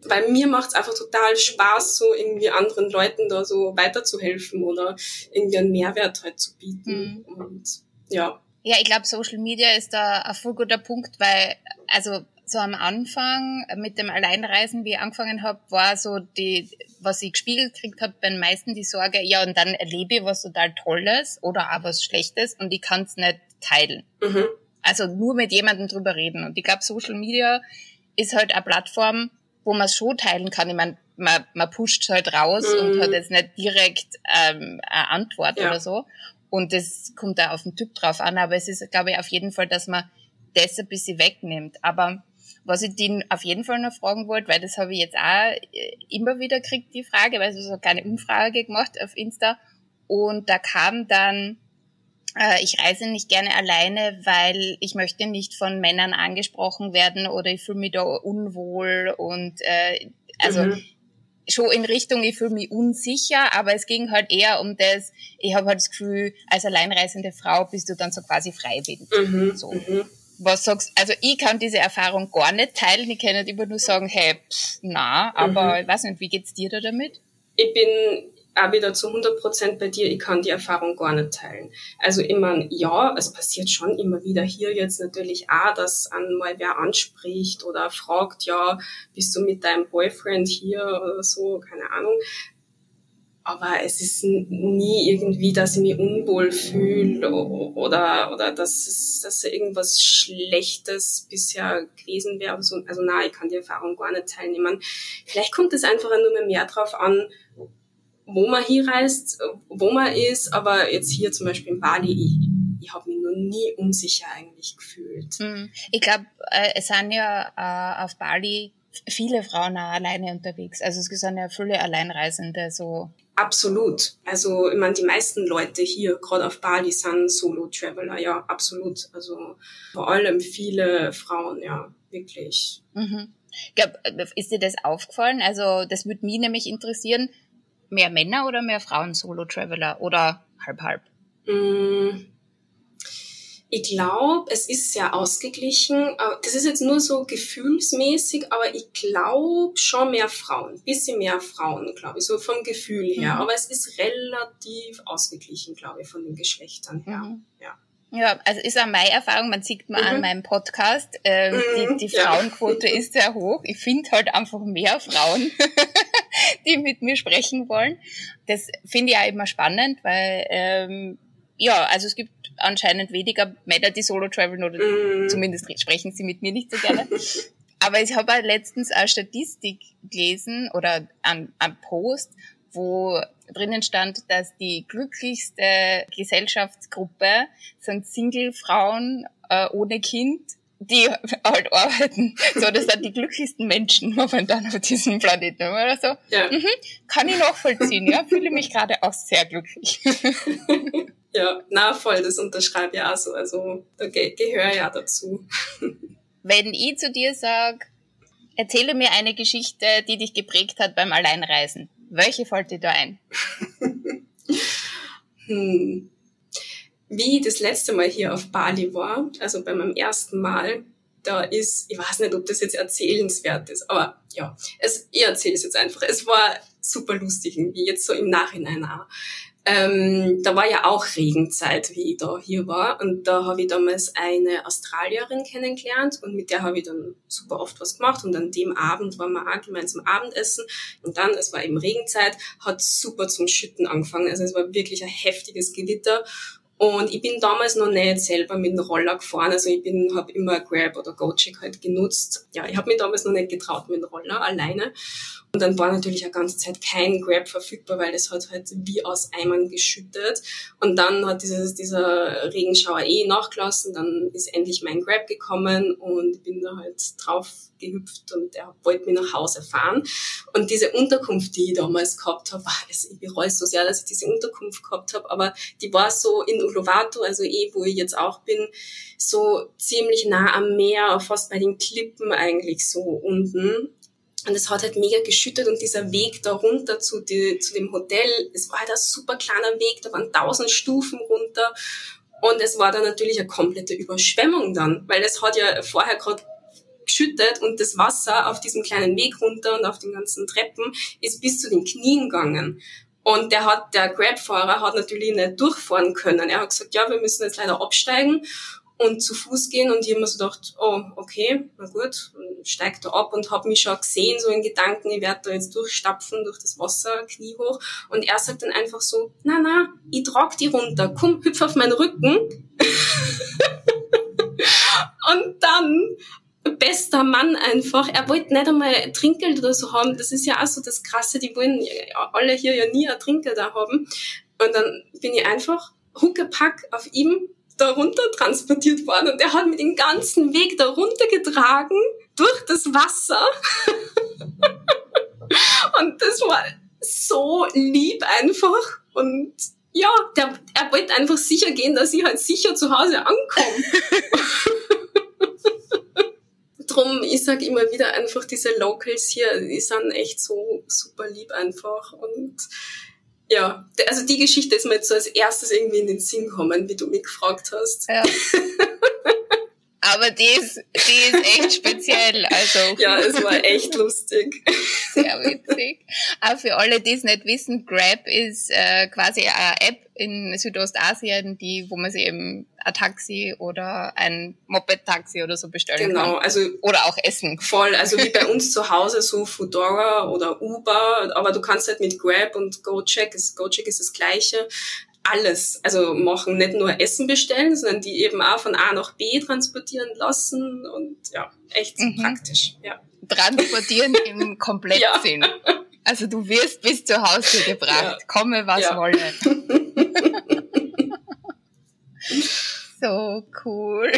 Weil mir macht es einfach total Spaß, so irgendwie anderen Leuten da so weiterzuhelfen oder irgendwie einen Mehrwert halt zu bieten. Mhm. Und ja, ja, ich glaube, Social Media ist da ein voll guter Punkt, weil, also so am Anfang mit dem Alleinreisen, wie ich angefangen habe, war so die, was ich gespiegelt gekriegt habe, bei den meisten die Sorge, ja, und dann erlebe ich was total Tolles oder auch was Schlechtes und ich kann es nicht teilen. Mhm. Also nur mit jemandem drüber reden. Und ich glaube, Social Media ist halt eine Plattform, wo man es schon teilen kann. Ich meine, man, man pusht halt raus mhm. und hat jetzt nicht direkt ähm, eine Antwort ja. oder so. Und das kommt da auf den Typ drauf an. Aber es ist, glaube ich, auf jeden Fall, dass man das ein bisschen wegnimmt. Aber was ich den auf jeden Fall noch fragen wollte, weil das habe ich jetzt auch äh, immer wieder gekriegt, die Frage, weil es so keine Umfrage gemacht auf Insta. Und da kam dann, äh, ich reise nicht gerne alleine, weil ich möchte nicht von Männern angesprochen werden oder ich fühle mich da unwohl und äh, also mhm schon in Richtung, ich fühle mich unsicher, aber es ging halt eher um das, ich habe halt das Gefühl, als alleinreisende Frau bist du dann so quasi freiwillig. Mhm, so. Mhm. Was sagst also ich kann diese Erfahrung gar nicht teilen, ich kann nicht immer nur sagen, hey, pff, na, aber mhm. ich weiß nicht, wie geht's dir da damit? Ich bin auch wieder zu 100 Prozent bei dir, ich kann die Erfahrung gar nicht teilen. Also immer, ja, es passiert schon immer wieder hier jetzt natürlich auch, dass einmal wer anspricht oder fragt, ja, bist du mit deinem Boyfriend hier oder so, keine Ahnung. Aber es ist nie irgendwie, dass ich mich unwohl fühle oder, oder dass, es, dass irgendwas Schlechtes bisher gewesen wäre. Also, also nein, ich kann die Erfahrung gar nicht teilnehmen. Vielleicht kommt es einfach nur mehr drauf an, wo man hinreist, wo man ist, aber jetzt hier zum Beispiel in Bali, ich, ich habe mich noch nie unsicher eigentlich gefühlt. Hm. Ich glaube, äh, es sind ja äh, auf Bali viele Frauen auch alleine unterwegs. Also es sind ja viele Alleinreisende so. Absolut. Also ich meine, die meisten Leute hier, gerade auf Bali, sind Solo-Traveler, ja, absolut. Also vor allem viele Frauen, ja, wirklich. Mhm. Ich glaub, ist dir das aufgefallen? Also das würde mich nämlich interessieren mehr Männer oder mehr Frauen Solo-Traveler oder halb-halb? Mm, ich glaube, es ist sehr ausgeglichen. Das ist jetzt nur so gefühlsmäßig, aber ich glaube schon mehr Frauen, bisschen mehr Frauen, glaube ich, so vom Gefühl her. Mhm. Aber es ist relativ ausgeglichen, glaube ich, von den Geschlechtern her. Mhm. Ja. Ja, also ist auch meine Erfahrung, man sieht mal mhm. an meinem Podcast, ähm, mhm, die, die Frauenquote ja. ist sehr hoch. Ich finde halt einfach mehr Frauen, die mit mir sprechen wollen. Das finde ich auch immer spannend, weil ähm, ja, also es gibt anscheinend weniger Männer, die solo traveln oder mhm. zumindest sprechen sie mit mir nicht so gerne. Aber ich habe letztens eine Statistik gelesen oder einen Post, wo drinnen stand, dass die glücklichste Gesellschaftsgruppe sind Single-Frauen äh, ohne Kind, die halt arbeiten. So, das sind die glücklichsten Menschen momentan auf diesem Planeten oder so. Ja. Mhm, kann ich nachvollziehen, ja, fühle mich gerade auch sehr glücklich. ja, na voll, das unterschreibe ich auch so. Also da ge gehöre ja dazu. Wenn ich zu dir sag, erzähle mir eine Geschichte, die dich geprägt hat beim Alleinreisen. Welche fällt dir da ein? hm. Wie das letzte Mal hier auf Bali war, also bei meinem ersten Mal, da ist, ich weiß nicht, ob das jetzt erzählenswert ist, aber ja, es, ich erzähle es jetzt einfach. Es war super lustig, wie jetzt so im Nachhinein auch. Ähm, da war ja auch Regenzeit, wie ich da hier war. Und da habe ich damals eine Australierin kennengelernt und mit der habe ich dann super oft was gemacht. Und an dem Abend waren wir auch gemeinsam Abendessen. Und dann, es war eben Regenzeit, hat super zum Schütten angefangen. Also es war wirklich ein heftiges Gewitter. Und ich bin damals noch nicht selber mit dem Roller gefahren. Also ich bin, habe immer Grab oder Gojek halt genutzt. Ja, ich habe mich damals noch nicht getraut mit dem Roller alleine. Und dann war natürlich eine ganze Zeit kein Grab verfügbar, weil es hat halt wie aus Eimern geschüttet. Und dann hat dieses, dieser Regenschauer eh nachgelassen. Dann ist endlich mein Grab gekommen und bin da halt drauf gehüpft und er wollte mich nach Hause fahren. Und diese Unterkunft, die ich damals gehabt habe, also ich bereue es so sehr, dass ich diese Unterkunft gehabt habe, aber die war so in Ulovato, also eh, wo ich jetzt auch bin, so ziemlich nah am Meer, fast bei den Klippen eigentlich so unten. Und es hat halt mega geschüttet und dieser Weg da runter zu, die, zu dem Hotel, es war halt ein super kleiner Weg, da waren tausend Stufen runter und es war dann natürlich eine komplette Überschwemmung dann, weil es hat ja vorher gerade geschüttet und das Wasser auf diesem kleinen Weg runter und auf den ganzen Treppen ist bis zu den Knien gegangen. Und der hat, der Grab-Fahrer hat natürlich nicht durchfahren können. Er hat gesagt, ja, wir müssen jetzt leider absteigen und zu Fuß gehen und ich habe mir so gedacht, oh, okay, na gut, steig da ab und habe mich schon gesehen, so in Gedanken, ich werde da jetzt durchstapfen durch das Wasser, Knie hoch und er sagt dann einfach so, na, na, ich trag die runter, komm, hüpf auf meinen Rücken und dann bester Mann einfach. Er wollte nicht einmal Trinkgeld oder so haben. Das ist ja auch so das Krasse. Die wollen alle hier ja nie ein Trinkgeld da haben. Und dann bin ich einfach Huckepack auf ihm darunter transportiert worden und er hat mir den ganzen Weg darunter getragen durch das Wasser. und das war so lieb einfach und ja, der, er wollte einfach sicher gehen, dass ich halt sicher zu Hause ankomme. Drum, ich sag immer wieder einfach, diese Locals hier, die sind echt so super lieb einfach und ja, also die Geschichte ist mir jetzt so als erstes irgendwie in den Sinn gekommen, wie du mich gefragt hast. Ja. Aber die ist, die ist echt speziell. Also. Ja, es war echt lustig. Sehr witzig. Aber für alle, die es nicht wissen, Grab ist äh, quasi eine App in Südostasien, die, wo man sich eben ein Taxi oder ein Moped-Taxi oder so bestellen genau, kann. Genau, also. Oder auch Essen. Voll, also wie bei uns zu Hause so Foodora oder Uber, aber du kannst halt mit Grab und GoCheck, GoCheck ist das gleiche, alles, also machen, nicht nur Essen bestellen, sondern die eben auch von A nach B transportieren lassen und ja, echt mhm. praktisch, ja. Transportieren im Komplettsinn. Ja. Also du wirst bis zu Hause gebracht, ja. komme was ja. wolle. so cool.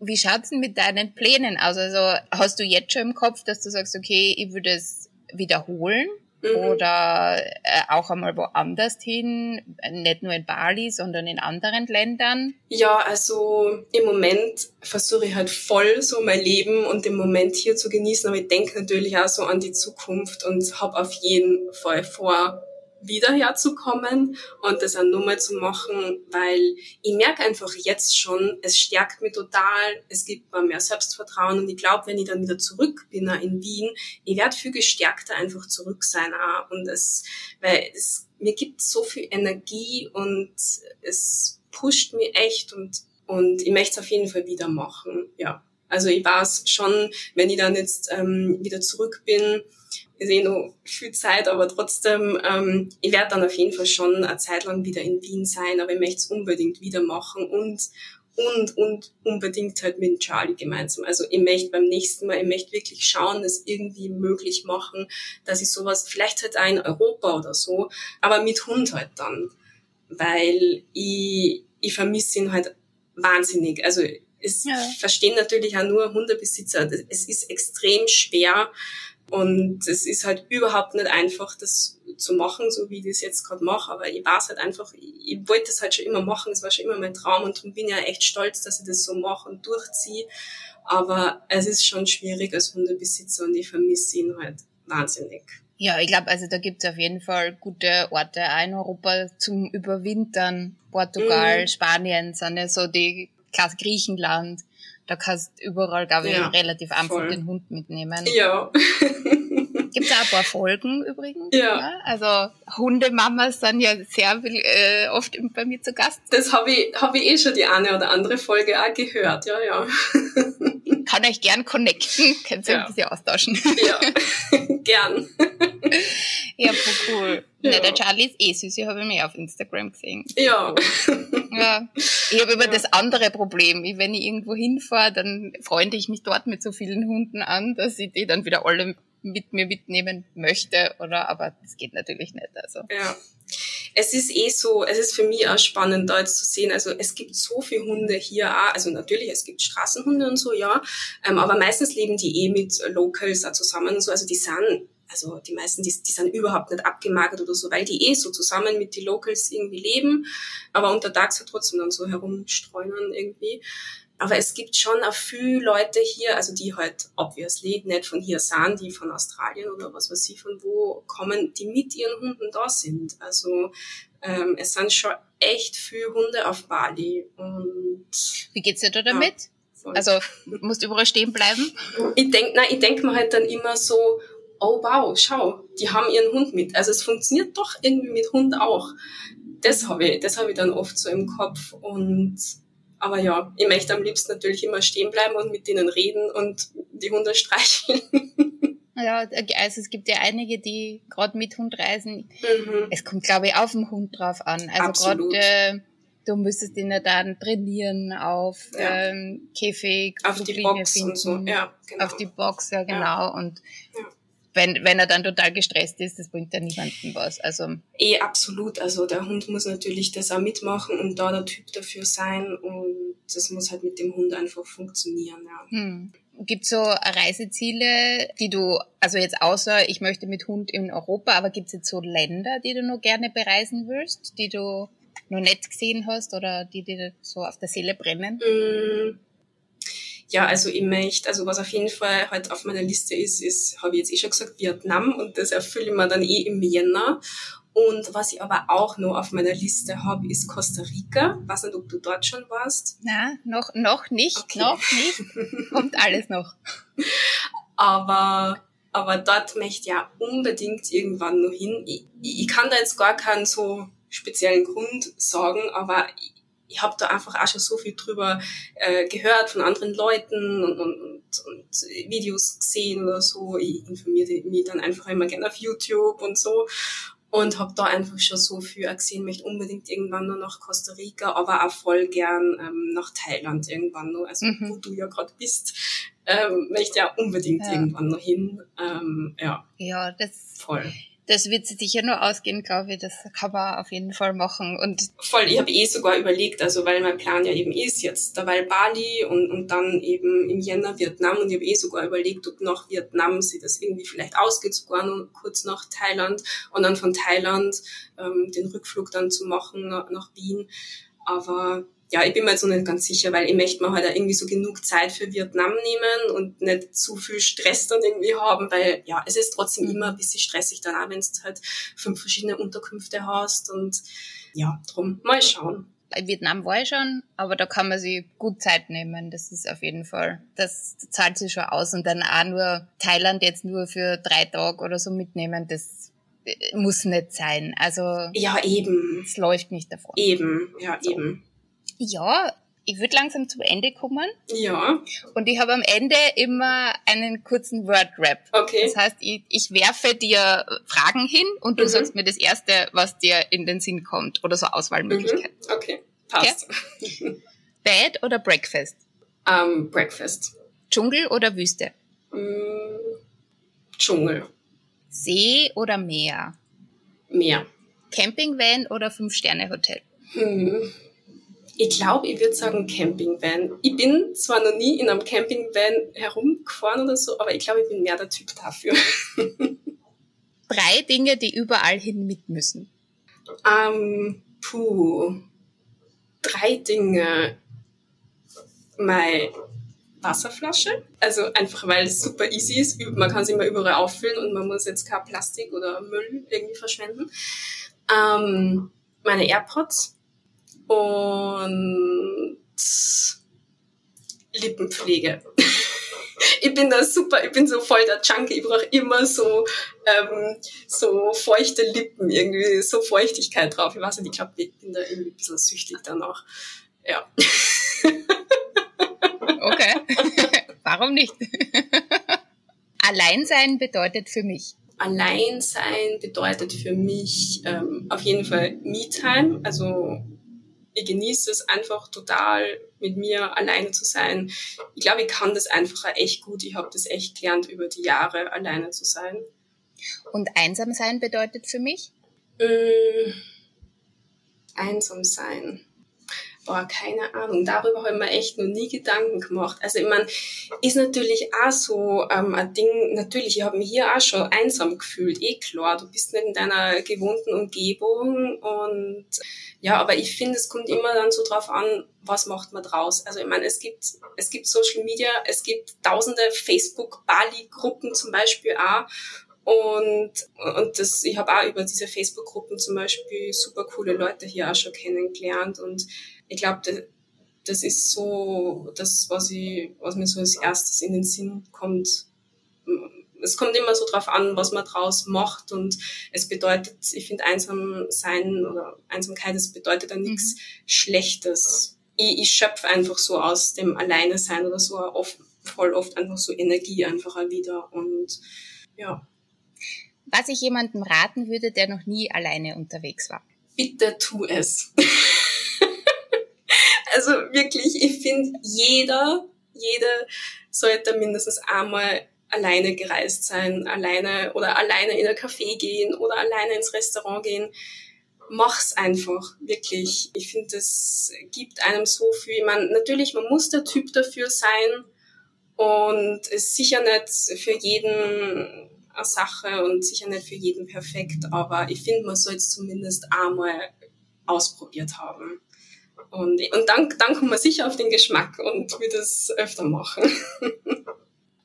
Wie schaut's denn mit deinen Plänen aus? Also hast du jetzt schon im Kopf, dass du sagst, okay, ich würde es wiederholen? Mhm. Oder äh, auch einmal woanders hin, nicht nur in Bali, sondern in anderen Ländern? Ja, also im Moment versuche ich halt voll so mein Leben und den Moment hier zu genießen, aber ich denke natürlich auch so an die Zukunft und habe auf jeden Fall vor, wieder herzukommen und das auch nochmal zu machen, weil ich merke einfach jetzt schon, es stärkt mich total, es gibt mir mehr Selbstvertrauen und ich glaube, wenn ich dann wieder zurück bin in Wien, ich werde viel gestärkter einfach zurück sein auch. und es, weil es mir gibt so viel Energie und es pusht mich echt und und ich möchte es auf jeden Fall wieder machen, ja. Also ich weiß schon, wenn ich dann jetzt ähm, wieder zurück bin, ist eh noch viel Zeit, aber trotzdem, ähm, ich werde dann auf jeden Fall schon eine Zeit lang wieder in Wien sein, aber ich möchte es unbedingt wieder machen und und, und unbedingt halt mit Charlie gemeinsam. Also ich möchte beim nächsten Mal, ich möchte wirklich schauen, das irgendwie möglich machen, dass ich sowas, vielleicht halt auch in Europa oder so, aber mit Hund halt dann. Weil ich, ich vermisse ihn halt wahnsinnig. Also es ja. verstehen natürlich auch nur Hundebesitzer. Es ist extrem schwer, und es ist halt überhaupt nicht einfach, das zu machen, so wie ich das jetzt gerade mache. Aber ich weiß halt einfach, ich, ich wollte das halt schon immer machen, es war schon immer mein Traum und darum bin ich ja echt stolz, dass ich das so mache und durchziehe. Aber es ist schon schwierig als Hundebesitzer und ich vermisse ihn halt wahnsinnig. Ja, ich glaube, also da gibt es auf jeden Fall gute Orte auch in Europa zum Überwintern. Portugal, mhm. Spanien sind ja so die Klasse Griechenland. Da kannst überall, glaube ich, ja, relativ einfach voll. den Hund mitnehmen. Ja. Gibt auch ein paar Folgen übrigens. Ja. ja. Also Hundemamas sind ja sehr äh, oft bei mir zu Gast. Das habe ich, hab ich eh schon die eine oder andere Folge auch gehört, ja, ja. Kann euch gern connecten, könnt ihr ja. ein bisschen austauschen. Ja, gern. Ja, cool. Ja. Na, der Charlie ist eh süß, ich habe ihn mehr auf Instagram gesehen. Ja. ja. Ich habe immer ja. das andere Problem. Ich, wenn ich irgendwo hinfahre, dann freunde ich mich dort mit so vielen Hunden an, dass ich die dann wieder alle mit mir mitnehmen möchte, oder aber das geht natürlich nicht. Also. Ja. Es ist eh so, es ist für mich auch spannend, da jetzt zu sehen. Also es gibt so viele Hunde hier auch. Also natürlich, es gibt Straßenhunde und so, ja. Ähm, aber meistens leben die eh mit Locals auch zusammen und so. Also die sind also die meisten, die, die sind überhaupt nicht abgemagert oder so, weil die eh so zusammen mit den Locals irgendwie leben, aber untertags halt trotzdem dann so herumstreunern irgendwie. Aber es gibt schon auch viele Leute hier, also die halt obviously nicht von hier sind, die von Australien oder was weiß ich von wo kommen, die mit ihren Hunden da sind. Also ähm, es sind schon echt viele Hunde auf Bali. Und Wie geht's dir da damit? Ja, also musst du überall stehen bleiben? Ich denk, nein, ich denk mir halt dann immer so, oh wow, schau, die haben ihren Hund mit. Also es funktioniert doch irgendwie mit Hund auch. Das habe ich, das habe ich dann oft so im Kopf und aber ja, ich möchte am liebsten natürlich immer stehen bleiben und mit denen reden und die Hunde streicheln. Ja, also es gibt ja einige, die gerade mit Hund reisen. Mhm. Es kommt, glaube ich, auf den Hund drauf an. Also gerade äh, du müsstest ihn ja dann trainieren auf ja. ähm, Käfig, auf die Box finden, und so. Ja, genau. Auf die Box, ja genau. Ja. Und ja wenn, wenn er dann total gestresst ist, das bringt ja niemandem was. Also eh absolut. Also der Hund muss natürlich das auch mitmachen und da der Typ dafür sein und das muss halt mit dem Hund einfach funktionieren. Ja. Hm. Gibt so Reiseziele, die du, also jetzt außer ich möchte mit Hund in Europa, aber gibt es jetzt so Länder, die du noch gerne bereisen willst, die du noch nicht gesehen hast oder die dir so auf der Seele brennen? Mm ja, also ich möchte, also was auf jeden Fall halt auf meiner Liste ist, ist, habe ich jetzt eh schon gesagt, Vietnam und das erfülle ich mir dann eh im Jänner. Und was ich aber auch noch auf meiner Liste habe, ist Costa Rica. weiß nicht, ob du dort schon warst. Na, noch, noch nicht, okay. noch nicht. Kommt alles noch. Aber, aber dort möchte ich ja unbedingt irgendwann noch hin. Ich, ich kann da jetzt gar keinen so speziellen Grund sagen, aber ich habe da einfach auch schon so viel drüber äh, gehört von anderen Leuten und, und, und, und Videos gesehen oder so. Ich informiere mich dann einfach immer gerne auf YouTube und so und habe da einfach schon so viel gesehen, möchte unbedingt irgendwann nur nach Costa Rica, aber auch voll gern ähm, nach Thailand irgendwann noch, also mhm. wo du ja gerade bist, ähm, möchte ja unbedingt ja. irgendwann noch hin. Ähm, ja. ja, das voll das wird sich sicher nur ausgehen, glaube ich. Das kann man auf jeden Fall machen. Und Voll, ich habe eh sogar überlegt, also weil mein Plan ja eben ist jetzt dabei Bali und, und dann eben im Jänner Vietnam und ich habe eh sogar überlegt, ob nach Vietnam sie das irgendwie vielleicht ausgeht, sogar noch kurz nach Thailand und dann von Thailand ähm, den Rückflug dann zu machen nach, nach Wien. Aber ja, ich bin mir jetzt noch nicht ganz sicher, weil ich möchte mir halt auch irgendwie so genug Zeit für Vietnam nehmen und nicht zu viel Stress dann irgendwie haben, weil ja, es ist trotzdem mhm. immer ein bisschen stressig dann auch, wenn du halt fünf verschiedene Unterkünfte hast und ja, drum mal schauen. In Vietnam war ich schon, aber da kann man sich gut Zeit nehmen. Das ist auf jeden Fall, das zahlt sich schon aus. Und dann auch nur Thailand jetzt nur für drei Tage oder so mitnehmen, das äh, muss nicht sein. Also ja, eben. Es läuft nicht davon. Eben, ja, so. eben. Ja, ich würde langsam zum Ende kommen. Ja. Und ich habe am Ende immer einen kurzen Word-Rap. Okay. Das heißt, ich, ich werfe dir Fragen hin und du mhm. sagst mir das Erste, was dir in den Sinn kommt. Oder so Auswahlmöglichkeiten. Mhm. Okay, passt. Okay? Bed oder Breakfast? Um, Breakfast. Dschungel oder Wüste? Mm, Dschungel. See oder Meer? Meer. Campingvan oder Fünf-Sterne-Hotel? Hm. Ich glaube, ich würde sagen Campingvan. Ich bin zwar noch nie in einem Campingvan herumgefahren oder so, aber ich glaube, ich bin mehr der Typ dafür. Drei Dinge, die überall hin mit müssen. Ähm, puh. Drei Dinge. Meine Wasserflasche. Also einfach, weil es super easy ist. Man kann sie immer überall auffüllen und man muss jetzt kein Plastik oder Müll irgendwie verschwenden. Ähm, meine AirPods und Lippenpflege. ich bin da super, ich bin so voll der Junkie, ich brauche immer so, ähm, so feuchte Lippen, irgendwie so Feuchtigkeit drauf. Ich weiß nicht, ich glaube, ich bin da irgendwie ein bisschen süchtig danach. Ja. okay. Warum nicht? Alleinsein bedeutet für mich. Alleinsein bedeutet für mich ähm, auf jeden Fall Me-Time, also ich genieße es einfach total, mit mir alleine zu sein. Ich glaube, ich kann das einfach echt gut. Ich habe das echt gelernt, über die Jahre alleine zu sein. Und einsam sein bedeutet für mich? Äh, einsam sein. Boah, keine Ahnung. Darüber habe ich mir echt noch nie Gedanken gemacht. Also ich meine, ist natürlich auch so ähm, ein Ding, natürlich, ich habe mich hier auch schon einsam gefühlt, eh klar. Du bist nicht in deiner gewohnten Umgebung und ja, aber ich finde, es kommt immer dann so drauf an, was macht man draus. Also ich meine, es gibt, es gibt Social Media, es gibt tausende Facebook-Bali-Gruppen zum Beispiel auch und, und das, ich habe auch über diese Facebook-Gruppen zum Beispiel super coole Leute hier auch schon kennengelernt. Und ich glaube, das, das ist so das, was, ich, was mir so als erstes in den Sinn kommt. Es kommt immer so drauf an, was man draus macht. Und es bedeutet, ich finde einsam sein oder Einsamkeit, es bedeutet dann nichts mhm. Schlechtes. Ich, ich schöpfe einfach so aus dem Alleine sein oder so oft, voll oft einfach so Energie einfach wieder. Und ja was ich jemandem raten würde, der noch nie alleine unterwegs war? Bitte tu es. also wirklich, ich finde, jeder, jeder sollte mindestens einmal alleine gereist sein, alleine oder alleine in ein Café gehen oder alleine ins Restaurant gehen. Mach's einfach, wirklich. Ich finde, das gibt einem so viel. Meine, natürlich, man muss der Typ dafür sein und es ist sicher nicht für jeden eine Sache und sicher nicht für jeden perfekt, aber ich finde, man soll es zumindest einmal ausprobiert haben. Und, und dann, dann kommt man sicher auf den Geschmack und wird es öfter machen.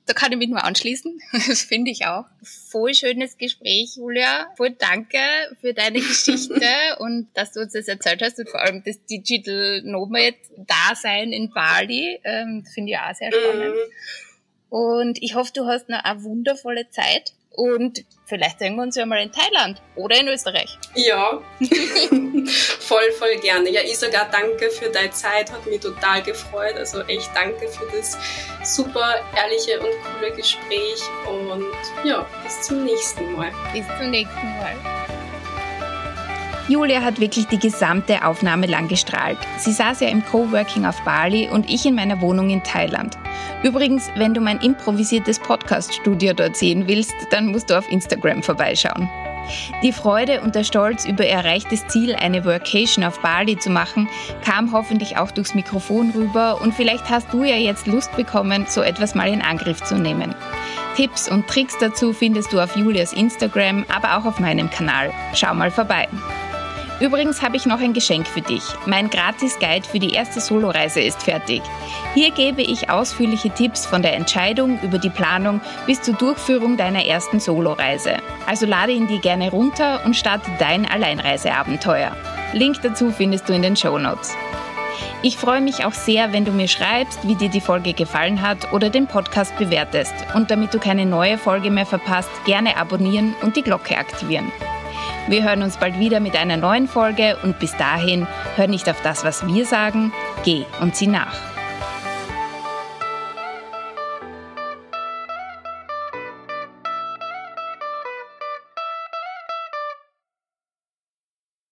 Da kann ich mich nur anschließen. Das finde ich auch. Voll schönes Gespräch, Julia. Voll danke für deine Geschichte und dass du uns das erzählt hast und vor allem das Digital Nomad Dasein in Bali. Ähm, finde ich auch sehr spannend. Mm. Und ich hoffe, du hast noch eine wundervolle Zeit. Und vielleicht sehen wir uns ja mal in Thailand oder in Österreich. Ja, voll, voll gerne. Ja, ich sogar danke für deine Zeit, hat mich total gefreut. Also echt danke für das super ehrliche und coole Gespräch. Und ja, bis zum nächsten Mal. Bis zum nächsten Mal. Julia hat wirklich die gesamte Aufnahme lang gestrahlt. Sie saß ja im Coworking auf Bali und ich in meiner Wohnung in Thailand. Übrigens, wenn du mein improvisiertes Podcast-Studio dort sehen willst, dann musst du auf Instagram vorbeischauen. Die Freude und der Stolz über ihr erreichtes Ziel, eine Workation auf Bali zu machen, kam hoffentlich auch durchs Mikrofon rüber und vielleicht hast du ja jetzt Lust bekommen, so etwas mal in Angriff zu nehmen. Tipps und Tricks dazu findest du auf Julias Instagram, aber auch auf meinem Kanal. Schau mal vorbei. Übrigens habe ich noch ein Geschenk für dich. Mein Gratis-Guide für die erste Soloreise ist fertig. Hier gebe ich ausführliche Tipps von der Entscheidung über die Planung bis zur Durchführung deiner ersten Soloreise. Also lade ihn dir gerne runter und starte dein Alleinreiseabenteuer. Link dazu findest du in den Show Notes. Ich freue mich auch sehr, wenn du mir schreibst, wie dir die Folge gefallen hat oder den Podcast bewertest. Und damit du keine neue Folge mehr verpasst, gerne abonnieren und die Glocke aktivieren. Wir hören uns bald wieder mit einer neuen Folge und bis dahin hör nicht auf das, was wir sagen, geh und sieh nach.